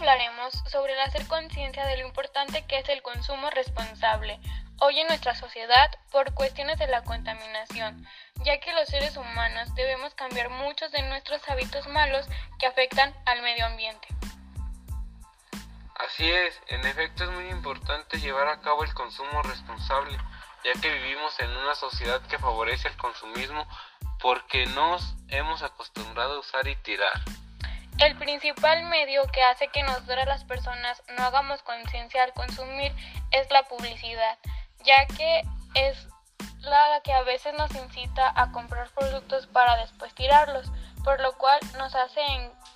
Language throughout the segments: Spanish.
hablaremos sobre el hacer conciencia de lo importante que es el consumo responsable hoy en nuestra sociedad por cuestiones de la contaminación, ya que los seres humanos debemos cambiar muchos de nuestros hábitos malos que afectan al medio ambiente. Así es, en efecto es muy importante llevar a cabo el consumo responsable, ya que vivimos en una sociedad que favorece el consumismo porque nos hemos acostumbrado a usar y tirar. El principal medio que hace que nosotras las personas no hagamos conciencia al consumir es la publicidad, ya que es la que a veces nos incita a comprar productos para después tirarlos, por lo cual nos hace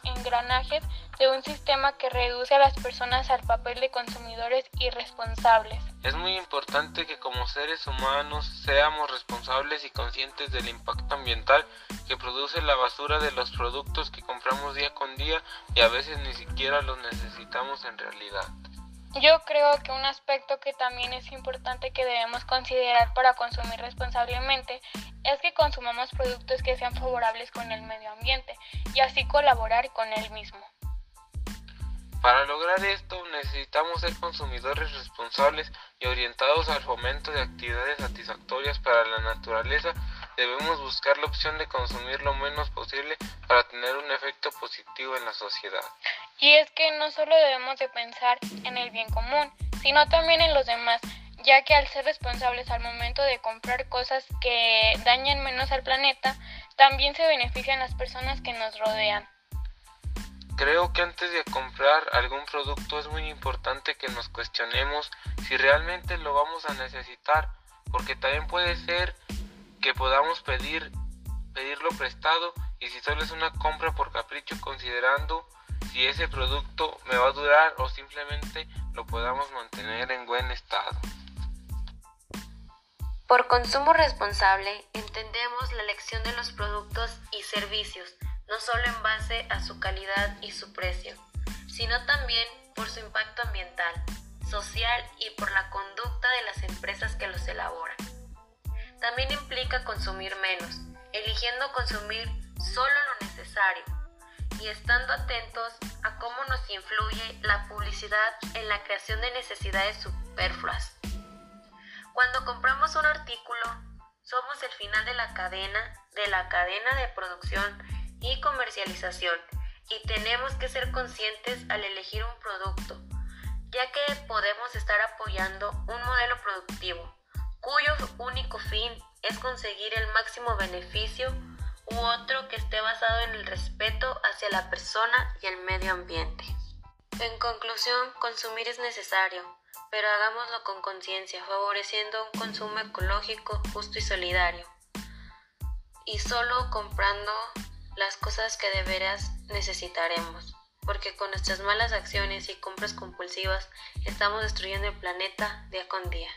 engranajes de un sistema que reduce a las personas al papel de consumidores irresponsables. Es muy importante que como seres humanos seamos responsables y conscientes del impacto ambiental que produce la basura de los productos que compramos día con día y a veces ni siquiera los necesitamos en realidad. Yo creo que un aspecto que también es importante que debemos considerar para consumir responsablemente es que consumamos productos que sean favorables con el medio ambiente y así colaborar con él mismo. Para lograr esto necesitamos ser consumidores responsables y orientados al fomento de actividades satisfactorias para la naturaleza. Debemos buscar la opción de consumir lo menos posible para tener un efecto positivo en la sociedad. Y es que no solo debemos de pensar en el bien común, sino también en los demás, ya que al ser responsables al momento de comprar cosas que dañen menos al planeta, también se benefician las personas que nos rodean. Creo que antes de comprar algún producto es muy importante que nos cuestionemos si realmente lo vamos a necesitar, porque también puede ser que podamos pedir pedirlo prestado y si solo es una compra por capricho considerando si ese producto me va a durar o simplemente lo podamos mantener en buen estado. Por consumo responsable entendemos la elección de los productos y servicios, no solo en base a su calidad y su precio, sino también por su impacto ambiental, social y por la conducta de las empresas que los elaboran. También implica consumir menos, eligiendo consumir solo lo necesario y estando atentos a cómo nos influye la publicidad en la creación de necesidades superfluas. Cuando compramos un artículo, somos el final de la cadena, de la cadena de producción y comercialización y tenemos que ser conscientes al elegir un producto, ya que podemos estar apoyando un modelo productivo cuyo único fin es conseguir el máximo beneficio u otro que esté basado en el respeto hacia la persona y el medio ambiente. En conclusión, consumir es necesario, pero hagámoslo con conciencia, favoreciendo un consumo ecológico, justo y solidario. Y solo comprando las cosas que de veras necesitaremos, porque con nuestras malas acciones y compras compulsivas estamos destruyendo el planeta día con día.